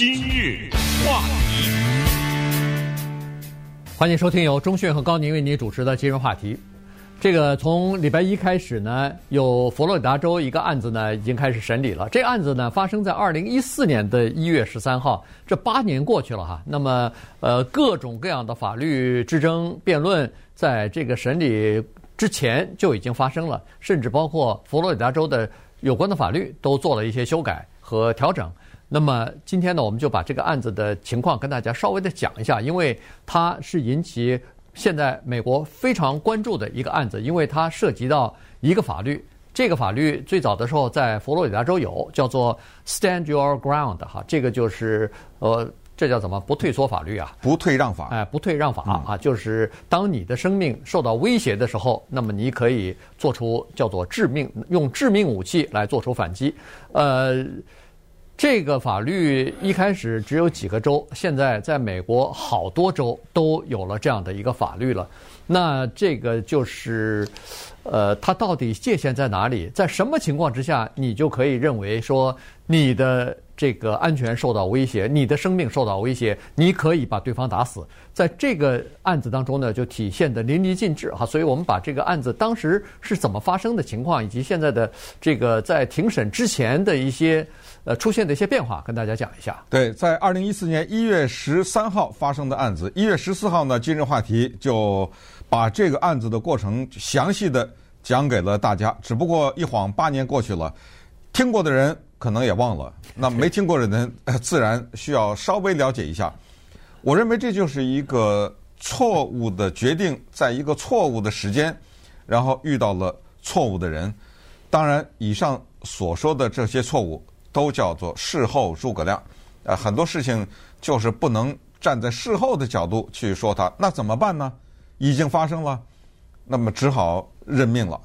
今日话题，欢迎收听由中讯和高宁为您主持的今日话题。这个从礼拜一开始呢，有佛罗里达州一个案子呢已经开始审理了。这个案子呢发生在二零一四年的一月十三号，这八年过去了哈。那么呃，各种各样的法律之争辩论，在这个审理之前就已经发生了，甚至包括佛罗里达州的有关的法律都做了一些修改和调整。那么今天呢，我们就把这个案子的情况跟大家稍微的讲一下，因为它是引起。现在美国非常关注的一个案子，因为它涉及到一个法律。这个法律最早的时候在佛罗里达州有，叫做 Stand Your Ground 哈，这个就是呃，这叫怎么不退缩法律啊？不退让法。哎，不退让法啊，就是当你的生命受到威胁的时候，那么你可以做出叫做致命，用致命武器来做出反击。呃。这个法律一开始只有几个州，现在在美国好多州都有了这样的一个法律了。那这个就是，呃，它到底界限在哪里？在什么情况之下，你就可以认为说你的这个安全受到威胁，你的生命受到威胁，你可以把对方打死？在这个案子当中呢，就体现得淋漓尽致哈。所以我们把这个案子当时是怎么发生的情况，以及现在的这个在庭审之前的一些。呃，出现的一些变化，跟大家讲一下。对，在二零一四年一月十三号发生的案子，一月十四号呢，今日话题就把这个案子的过程详细的讲给了大家。只不过一晃八年过去了，听过的人可能也忘了，那没听过的人自然需要稍微了解一下。我认为这就是一个错误的决定，在一个错误的时间，然后遇到了错误的人。当然，以上所说的这些错误。都叫做事后诸葛亮，呃，很多事情就是不能站在事后的角度去说它，那怎么办呢？已经发生了，那么只好认命了。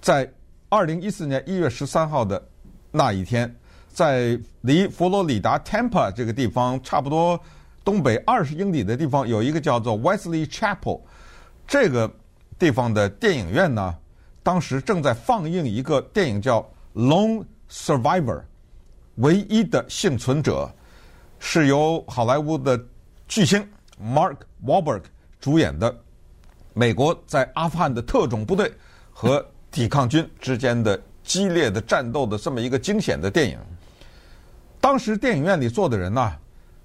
在二零一四年一月十三号的那一天，在离佛罗里达 Tampa 这个地方差不多东北二十英里的地方，有一个叫做 Wesley Chapel 这个地方的电影院呢，当时正在放映一个电影叫《Lone Survivor》。唯一的幸存者是由好莱坞的巨星 Mark Wahlberg 主演的，美国在阿富汗的特种部队和抵抗军之间的激烈的战斗的这么一个惊险的电影。当时电影院里坐的人呢，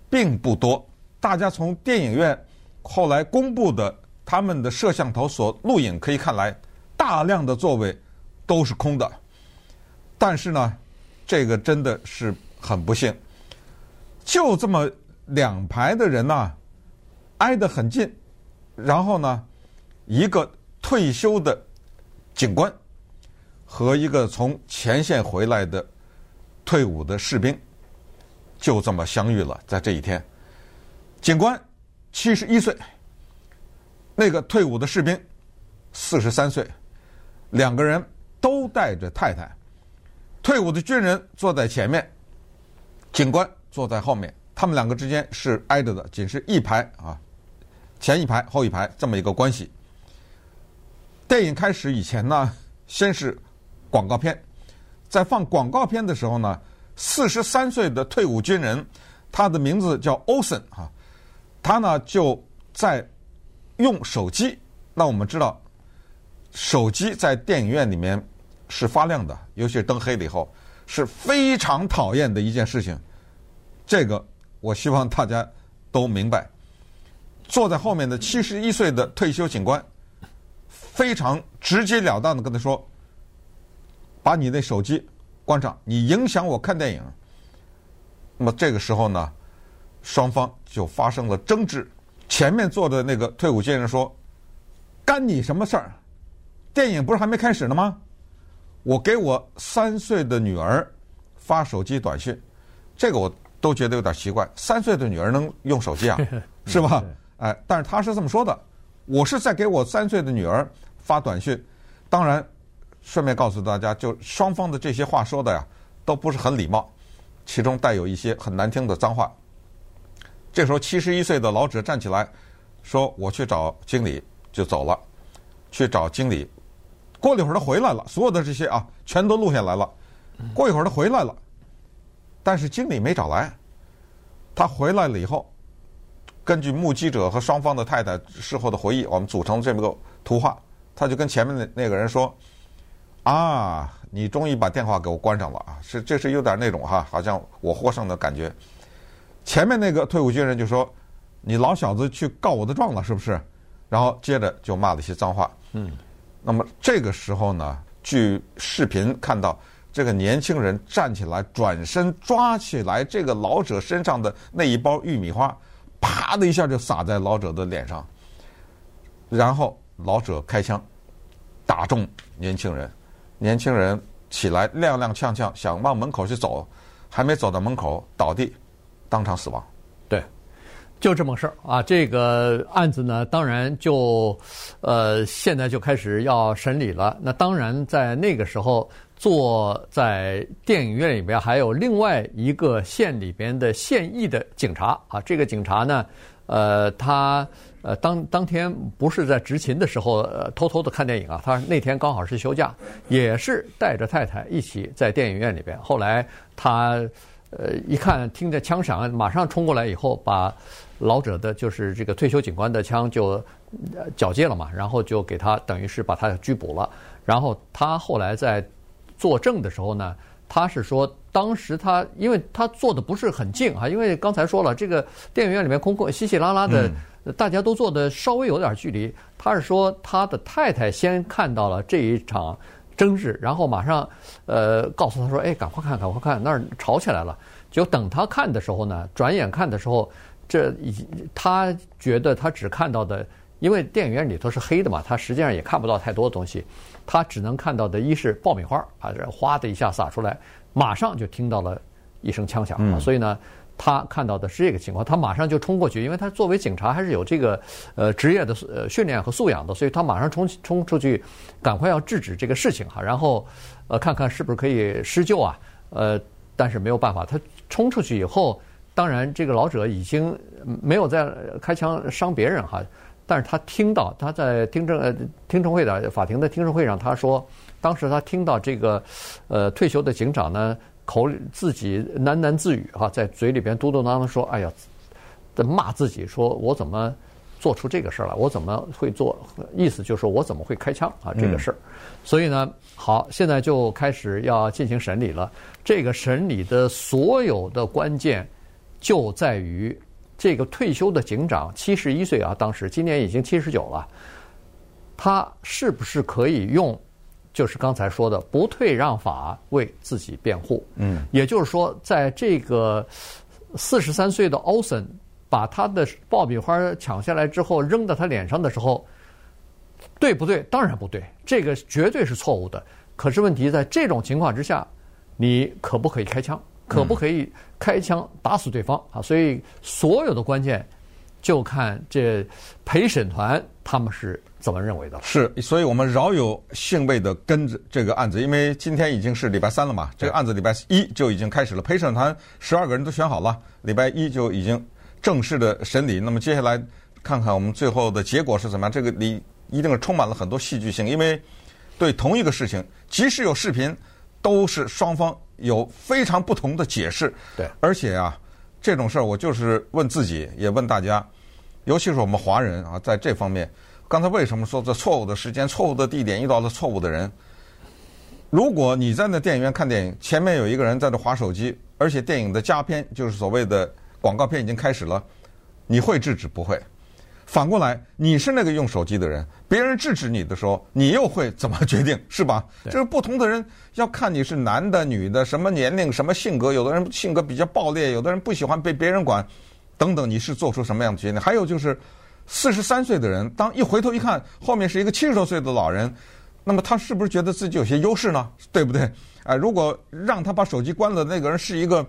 并不多，大家从电影院后来公布的他们的摄像头所录影可以看来，大量的座位都是空的，但是呢。这个真的是很不幸，就这么两排的人呐，挨得很近，然后呢，一个退休的警官和一个从前线回来的退伍的士兵，就这么相遇了。在这一天，警官七十一岁，那个退伍的士兵四十三岁，两个人都带着太太。退伍的军人坐在前面，警官坐在后面，他们两个之间是挨着的，仅是一排啊，前一排后一排这么一个关系。电影开始以前呢，先是广告片，在放广告片的时候呢，四十三岁的退伍军人，他的名字叫 Olson 啊，他呢就在用手机。那我们知道，手机在电影院里面。是发亮的，尤其是灯黑了以后，是非常讨厌的一件事情。这个我希望大家都明白。坐在后面的七十一岁的退休警官，非常直截了当的跟他说：“把你那手机关上，你影响我看电影。”那么这个时候呢，双方就发生了争执。前面坐的那个退伍军人说：“干你什么事儿？电影不是还没开始呢吗？”我给我三岁的女儿发手机短信，这个我都觉得有点奇怪。三岁的女儿能用手机啊，是吧？哎，但是他是这么说的：我是在给我三岁的女儿发短信。当然，顺便告诉大家，就双方的这些话说的呀，都不是很礼貌，其中带有一些很难听的脏话。这时候，七十一岁的老者站起来说：“我去找经理。”就走了，去找经理。过了一会儿，他回来了，所有的这些啊，全都录下来了。过一会儿，他回来了，但是经理没找来。他回来了以后，根据目击者和双方的太太事后的回忆，我们组成这么个图画。他就跟前面的那个人说：“啊，你终于把电话给我关上了啊！是，这是有点那种哈，好像我获胜的感觉。”前面那个退伍军人就说：“你老小子去告我的状了，是不是？”然后接着就骂了一些脏话。嗯。那么这个时候呢，据视频看到，这个年轻人站起来，转身抓起来这个老者身上的那一包玉米花，啪的一下就撒在老者的脸上，然后老者开枪打中年轻人，年轻人起来踉踉跄跄想往门口去走，还没走到门口倒地，当场死亡。对。就这么个事儿啊，这个案子呢，当然就，呃，现在就开始要审理了。那当然，在那个时候，坐在电影院里边还有另外一个县里边的现役的警察啊。这个警察呢，呃，他呃当当天不是在执勤的时候，呃，偷偷的看电影啊。他那天刚好是休假，也是带着太太一起在电影院里边。后来他呃一看听着枪响，马上冲过来以后把。老者的就是这个退休警官的枪就缴械了嘛，然后就给他等于是把他拘捕了。然后他后来在作证的时候呢，他是说当时他因为他坐的不是很近啊，因为刚才说了这个电影院里面空空稀稀拉拉的，大家都坐的稍微有点距离。他是说他的太太先看到了这一场争执，然后马上呃告诉他说：“哎，赶快看，赶快看，那儿吵起来了。”就等他看的时候呢，转眼看的时候。这已，他觉得他只看到的，因为电影院里头是黑的嘛，他实际上也看不到太多的东西，他只能看到的一是爆米花啊，这哗的一下洒出来，马上就听到了一声枪响，嗯、所以呢，他看到的是这个情况，他马上就冲过去，因为他作为警察还是有这个呃职业的呃训练和素养的，所以他马上冲冲出去，赶快要制止这个事情哈，然后呃看看是不是可以施救啊，呃，但是没有办法，他冲出去以后。当然，这个老者已经没有再开枪伤别人哈，但是他听到他在听证呃听证会的法庭的听证会上，他说，当时他听到这个呃退休的警长呢口里自己喃喃自语哈，在嘴里边嘟嘟囔囔说：“哎呀，在骂自己，说我怎么做出这个事儿来？我怎么会做？意思就是说我怎么会开枪啊？这个事儿。嗯、所以呢，好，现在就开始要进行审理了。这个审理的所有的关键。就在于这个退休的警长七十一岁啊，当时今年已经七十九了，他是不是可以用，就是刚才说的不退让法为自己辩护？嗯，也就是说，在这个四十三岁的奥森把他的爆米花抢下来之后扔到他脸上的时候，对不对？当然不对，这个绝对是错误的。可是问题在这种情况之下，你可不可以开枪？可不可以开枪打死对方啊？所以所有的关键就看这陪审团他们是怎么认为的。是，所以我们饶有兴味的跟着这个案子，因为今天已经是礼拜三了嘛，这个案子礼拜一就已经开始了，陪审团十二个人都选好了，礼拜一就已经正式的审理。那么接下来看看我们最后的结果是怎么样？这个里一定是充满了很多戏剧性，因为对同一个事情，即使有视频，都是双方。有非常不同的解释，对，而且啊，这种事儿我就是问自己，也问大家，尤其是我们华人啊，在这方面，刚才为什么说在错误的时间、错误的地点遇到了错误的人？如果你在那电影院看电影，前面有一个人在这划手机，而且电影的加片就是所谓的广告片已经开始了，你会制止不会？反过来，你是那个用手机的人，别人制止你的时候，你又会怎么 决定？是吧？对就是不同的人要看你是男的、女的，什么年龄、什么性格。有的人性格比较暴烈，有的人不喜欢被别人管，等等。你是做出什么样的决定？还有就是，四十三岁的人，当一回头一看，后面是一个七十多岁的老人，那么他是不是觉得自己有些优势呢？对不对？哎，如果让他把手机关了，那个人是一个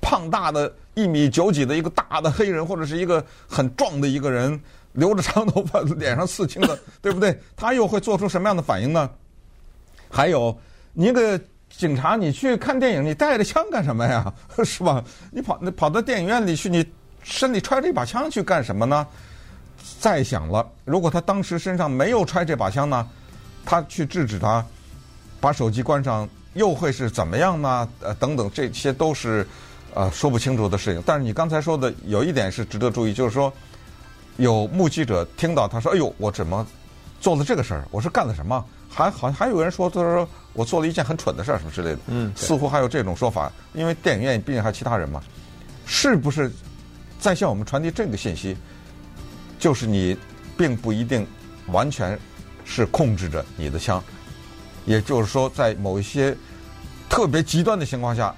胖大的一米九几的一个大的黑人，或者是一个很壮的一个人。留着长头发，脸上刺青的，对不对？他又会做出什么样的反应呢？还有，你一个警察，你去看电影，你带着枪干什么呀？是吧？你跑，你跑到电影院里去，你身里揣着一把枪去干什么呢？再想了，如果他当时身上没有揣这把枪呢，他去制止他，把手机关上，又会是怎么样呢？呃，等等，这些都是呃说不清楚的事情。但是你刚才说的有一点是值得注意，就是说有目击者听到他说：“哎呦，我怎么做了这个事儿？我是干了什么？”还好像还有人说，他说我做了一件很蠢的事儿，什么之类的。嗯，似乎还有这种说法，因为电影院毕竟还有其他人嘛。是不是在向我们传递这个信息？就是你并不一定完全是控制着你的枪，也就是说，在某一些特别极端的情况下，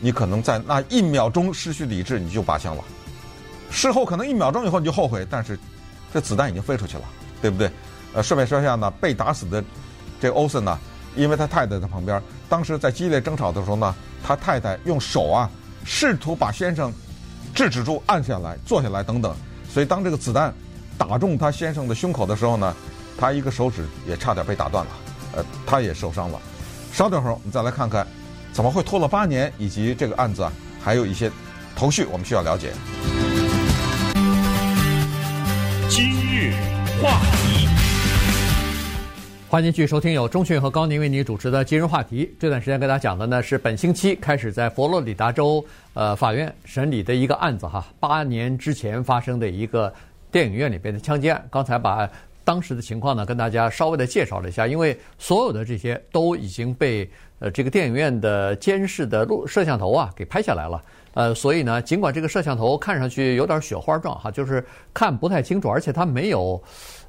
你可能在那一秒钟失去理智，你就拔枪了。事后可能一秒钟以后你就后悔，但是这子弹已经飞出去了，对不对？呃，顺便说一下呢，被打死的。这欧森呢，因为他太太在旁边，当时在激烈争吵的时候呢，他太太用手啊，试图把先生制止住，按下来，坐下来等等。所以当这个子弹打中他先生的胸口的时候呢，他一个手指也差点被打断了，呃，他也受伤了。稍等会儿，我们再来看看怎么会拖了八年，以及这个案子啊，还有一些头绪我们需要了解。今日话题。欢迎继续收听由钟迅和高宁为您主持的今日话题。这段时间跟大家讲的呢是本星期开始在佛罗里达州呃法院审理的一个案子哈，八年之前发生的一个电影院里边的枪击案。刚才把当时的情况呢跟大家稍微的介绍了一下，因为所有的这些都已经被呃这个电影院的监视的录摄像头啊给拍下来了。呃，所以呢，尽管这个摄像头看上去有点雪花状哈，就是看不太清楚，而且它没有。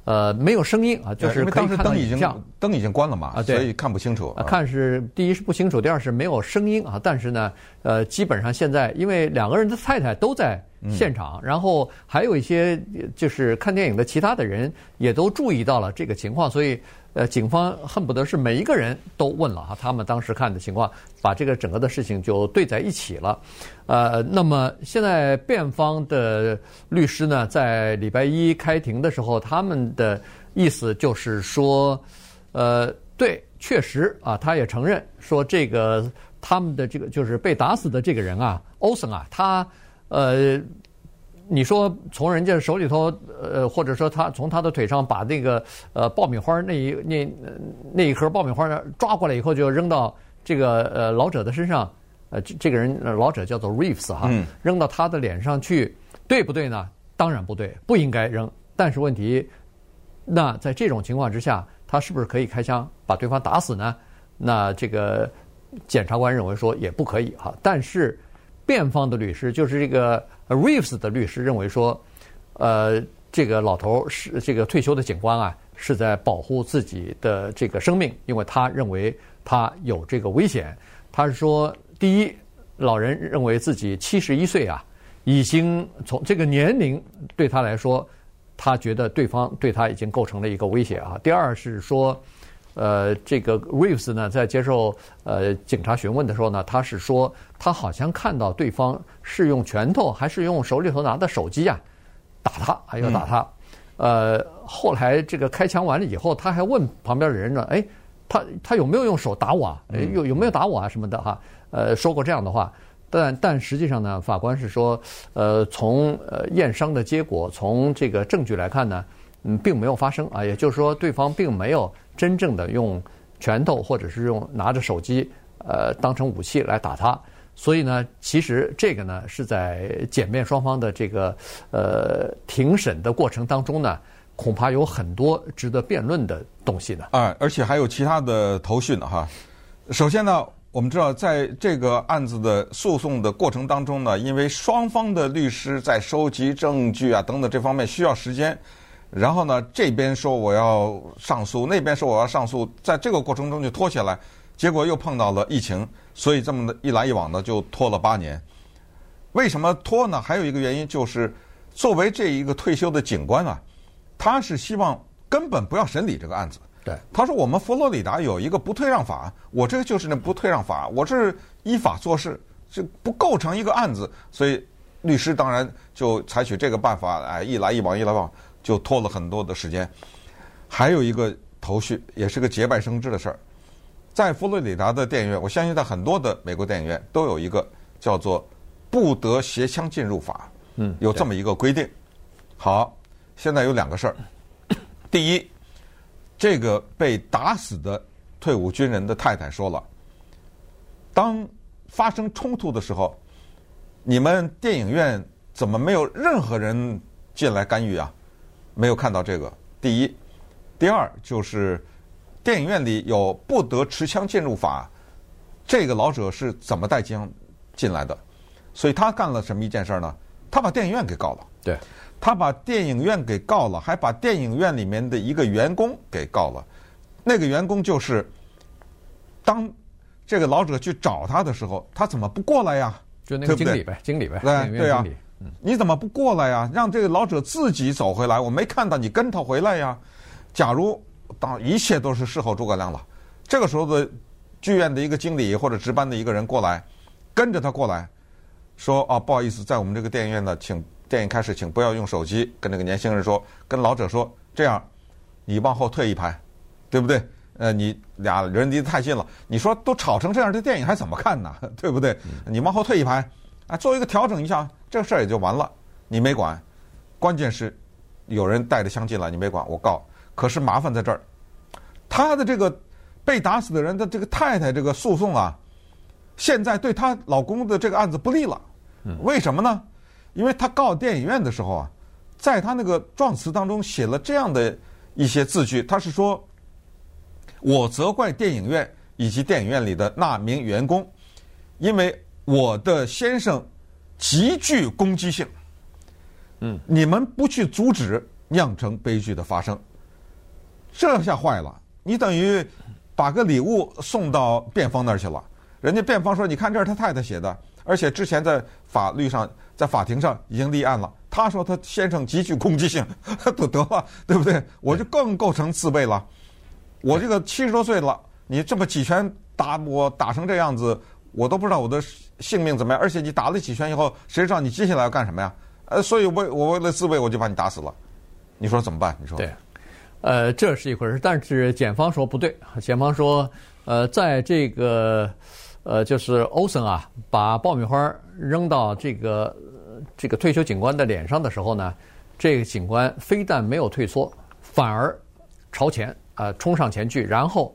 呃，没有声音啊，就是可以看到影像。灯已经关了嘛，啊，对，所以看不清楚。啊，看是第一是不清楚，第二是没有声音啊。但是呢，呃，基本上现在因为两个人的太太都在现场，然后还有一些就是看电影的其他的人也都注意到了这个情况，所以。呃，警方恨不得是每一个人都问了哈，他们当时看的情况，把这个整个的事情就对在一起了。呃，那么现在辩方的律师呢，在礼拜一开庭的时候，他们的意思就是说，呃，对，确实啊，他也承认说这个他们的这个就是被打死的这个人啊，欧森啊，他呃。你说从人家手里头，呃，或者说他从他的腿上把那个呃爆米花那一那那一盒爆米花呢抓过来以后，就扔到这个呃老者的身上，呃，这这个人老者叫做 Reeves 哈，扔到他的脸上去，对不对呢？当然不对，不应该扔。但是问题，那在这种情况之下，他是不是可以开枪把对方打死呢？那这个检察官认为说也不可以哈。但是辩方的律师就是这个。Reeves 的律师认为说，呃，这个老头是这个退休的警官啊，是在保护自己的这个生命，因为他认为他有这个危险。他是说，第一，老人认为自己七十一岁啊，已经从这个年龄对他来说，他觉得对方对他已经构成了一个威胁啊。第二是说。呃，这个 Reeves 呢，在接受呃警察询问的时候呢，他是说他好像看到对方是用拳头还是用手里头拿的手机啊打他，还要打他。呃，后来这个开枪完了以后，他还问旁边的人呢，哎，他他有没有用手打我啊？有有没有打我啊什么的哈？呃，说过这样的话，但但实际上呢，法官是说，呃，从呃验伤的结果，从这个证据来看呢，嗯，并没有发生啊，也就是说，对方并没有。真正的用拳头或者是用拿着手机，呃，当成武器来打他，所以呢，其实这个呢是在检辩双方的这个呃庭审的过程当中呢，恐怕有很多值得辩论的东西呢。啊，而且还有其他的头绪呢哈。首先呢，我们知道在这个案子的诉讼的过程当中呢，因为双方的律师在收集证据啊等等这方面需要时间。然后呢，这边说我要上诉，那边说我要上诉，在这个过程中就拖下来，结果又碰到了疫情，所以这么的一来一往的就拖了八年。为什么拖呢？还有一个原因就是，作为这一个退休的警官啊，他是希望根本不要审理这个案子。对，他说我们佛罗里达有一个不退让法，我这个就是那不退让法，我是依法做事，就不构成一个案子，所以律师当然就采取这个办法，哎，一来一往，一来一往。就拖了很多的时间，还有一个头绪，也是个节外生枝的事儿，在佛罗里达的电影院，我相信在很多的美国电影院都有一个叫做“不得携枪进入法”，嗯，有这么一个规定。好，现在有两个事儿，第一，这个被打死的退伍军人的太太说了，当发生冲突的时候，你们电影院怎么没有任何人进来干预啊？没有看到这个。第一，第二就是电影院里有不得持枪进入法，这个老者是怎么带枪进来的？所以他干了什么一件事呢？他把电影院给告了。对，他把电影院给告了，还把电影院里面的一个员工给告了。那个员工就是当这个老者去找他的时候，他怎么不过来呀？就那个经理呗，经理呗，对对呀，你怎么不过来呀？让这个老者自己走回来，我没看到你跟他回来呀。假如当一切都是事后诸葛亮了，这个时候的剧院的一个经理或者值班的一个人过来，跟着他过来，说啊，不好意思，在我们这个电影院呢，请电影开始，请不要用手机。跟那个年轻人说，跟老者说，这样，你往后退一排，对不对？呃，你俩人离得太近了，你说都吵成这样，这电影还怎么看呢？对不对？你往后退一排，啊，做一个调整一下，这个事儿也就完了。你没管，关键是有人带着枪进来，你没管，我告。可是麻烦在这儿，他的这个被打死的人的这个太太这个诉讼啊，现在对她老公的这个案子不利了。为什么呢？因为他告电影院的时候啊，在他那个状词当中写了这样的一些字句，他是说。我责怪电影院以及电影院里的那名员工，因为我的先生极具攻击性。嗯，你们不去阻止，酿成悲剧的发生，这下坏了。你等于把个礼物送到辩方那儿去了。人家辩方说：“你看，这是他太太写的，而且之前在法律上，在法庭上已经立案了。他说他先生极具攻击性，都得了，对不对？我就更构成自卫了。”我这个七十多岁了，你这么几拳打我打成这样子，我都不知道我的性命怎么样。而且你打了几拳以后，谁知道你接下来要干什么呀？呃，所以为我为了自卫，我就把你打死了。你说怎么办？你说？对，呃，这是一回事。但是检方说不对，检方说，呃，在这个呃，就是欧森啊，把爆米花扔到这个这个退休警官的脸上的时候呢，这个警官非但没有退缩，反而朝前。啊，冲上前去，然后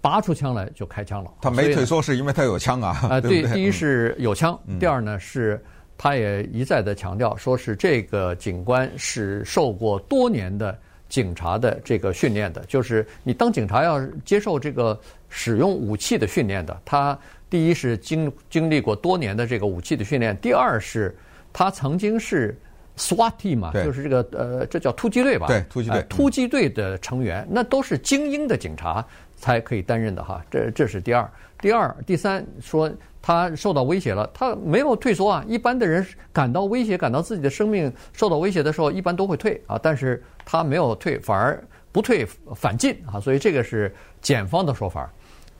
拔出枪来就开枪了。他没退缩是因为他有枪啊。啊，对，第一是有枪，第二呢是他也一再的强调，说是这个警官是受过多年的警察的这个训练的，就是你当警察要接受这个使用武器的训练的。他第一是经经历过多年的这个武器的训练，第二是他曾经是。SWAT team 嘛，就是这个呃，这叫突击队吧？对，突击队，突击队的成员，那都是精英的警察才可以担任的哈。这这是第二，第二，第三，说他受到威胁了，他没有退缩啊。一般的人感到威胁，感到自己的生命受到威胁的时候，一般都会退啊。但是他没有退，反而不退反进啊。所以这个是检方的说法。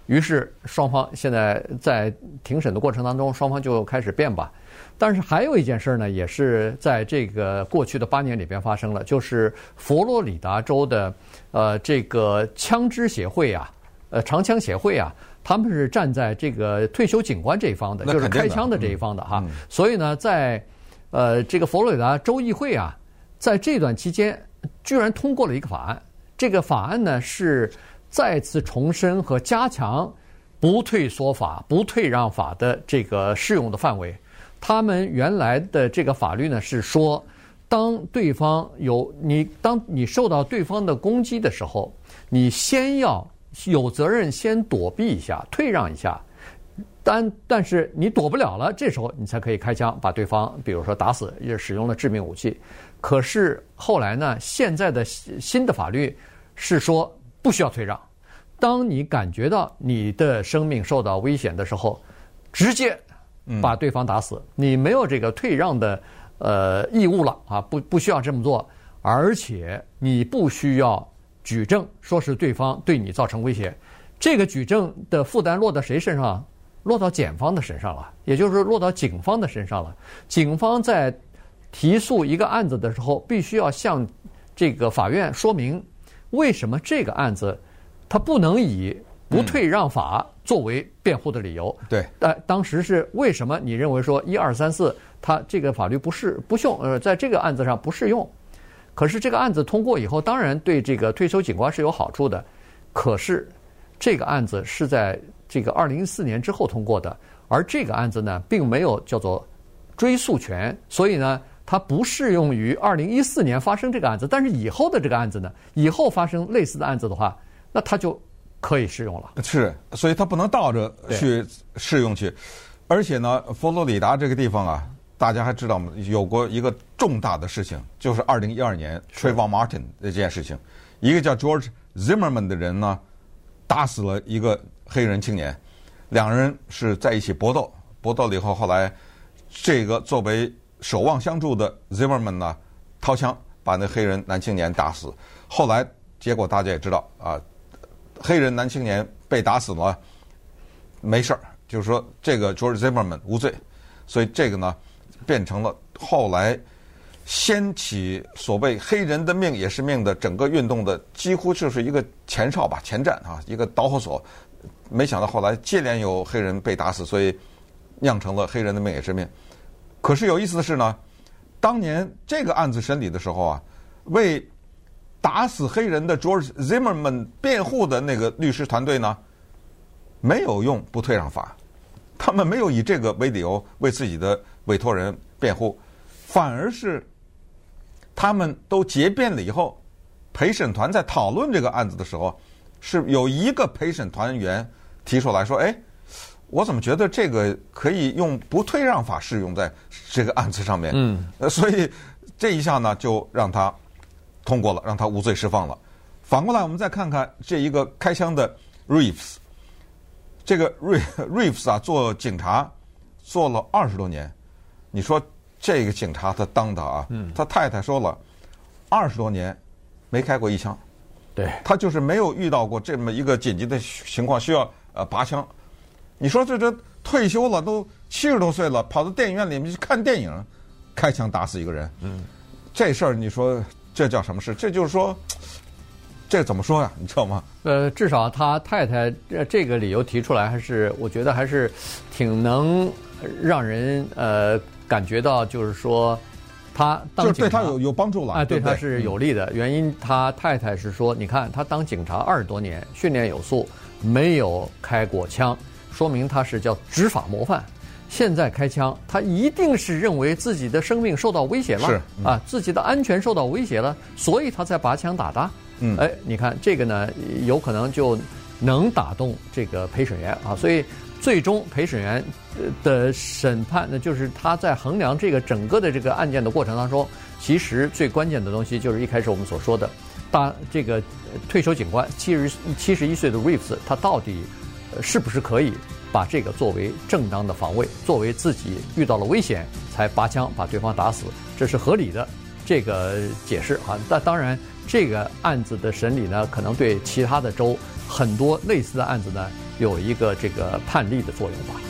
于是双方现在在庭审的过程当中，双方就开始辩吧。但是还有一件事呢，也是在这个过去的八年里边发生了，就是佛罗里达州的呃这个枪支协会啊，呃长枪协会啊，他们是站在这个退休警官这一方的，就是开枪的这一方的哈。所以呢，在呃这个佛罗里达州议会啊，在这段期间居然通过了一个法案，这个法案呢是再次重申和加强不退缩法、不退让法的这个适用的范围。他们原来的这个法律呢，是说，当对方有你，当你受到对方的攻击的时候，你先要有责任先躲避一下，退让一下。但但是你躲不了了，这时候你才可以开枪把对方，比如说打死，也使用了致命武器。可是后来呢，现在的新的法律是说不需要退让，当你感觉到你的生命受到危险的时候，直接。把对方打死，你没有这个退让的呃义务了啊，不不需要这么做，而且你不需要举证，说是对方对你造成威胁，这个举证的负担落到谁身上？落到检方的身上了，也就是落到警方的身上了。警方在提诉一个案子的时候，必须要向这个法院说明为什么这个案子他不能以。不退让法作为辩护的理由，嗯、对，但当时是为什么？你认为说一二三四，他这个法律不适不用，呃，在这个案子上不适用。可是这个案子通过以后，当然对这个退休警官是有好处的。可是这个案子是在这个二零一四年之后通过的，而这个案子呢，并没有叫做追诉权，所以呢，它不适用于二零一四年发生这个案子。但是以后的这个案子呢，以后发生类似的案子的话，那它就可以适用了。是，所以它不能倒着去适用去。而且呢，佛罗里达这个地方啊，大家还知道吗？有过一个重大的事情，就是二零一二年 Trayvon Martin 这件事情，一个叫 George Zimmerman 的人呢，打死了一个黑人青年，两人是在一起搏斗。搏斗了以后，后来这个作为守望相助的 Zimmerman 呢，掏枪把那黑人男青年打死。后来结果大家也知道啊，黑人男青年被打死了，没事儿，就是说这个 George Zimmerman 无罪。所以这个呢，变成了后来掀起所谓“黑人的命也是命”的整个运动的几乎就是一个前哨吧、前站啊，一个导火索。没想到后来接连有黑人被打死，所以。酿成了黑人的命也是命，可是有意思的是呢，当年这个案子审理的时候啊，为打死黑人的 George Zimmerman 辩护的那个律师团队呢，没有用不退让法，他们没有以这个为理由为自己的委托人辩护，反而是他们都结辩了以后，陪审团在讨论这个案子的时候，是有一个陪审团员提出来说：“哎。”我怎么觉得这个可以用不退让法适用在这个案子上面？嗯，所以这一下呢，就让他通过了，让他无罪释放了。反过来，我们再看看这一个开枪的 Reeves，这个 Reeves 啊，做警察做了二十多年。你说这个警察他当的啊，他太太说了，二十多年没开过一枪，对，他就是没有遇到过这么一个紧急的情况需要呃拔枪。你说这这退休了都七十多岁了，跑到电影院里面去看电影，开枪打死一个人，嗯，这事儿你说这叫什么事？这就是说，这怎么说呀？你知道吗？呃，至少他太太这个理由提出来，还是我觉得还是挺能让人呃感觉到，就是说他当警察对他有有帮助了，哎，对他是有利的。嗯、原因他太太是说，你看他当警察二十多年，训练有素，没有开过枪。说明他是叫执法模范，现在开枪，他一定是认为自己的生命受到威胁了，啊，自己的安全受到威胁了，所以他才拔枪打的。嗯，哎，你看这个呢，有可能就能打动这个陪审员啊，所以最终陪审员的审判呢，就是他在衡量这个整个的这个案件的过程当中，其实最关键的东西就是一开始我们所说的，大这个退休警官七十七十一岁的 Reeves，他到底。是不是可以把这个作为正当的防卫，作为自己遇到了危险才拔枪把对方打死，这是合理的这个解释啊。但当然，这个案子的审理呢，可能对其他的州很多类似的案子呢，有一个这个判例的作用吧。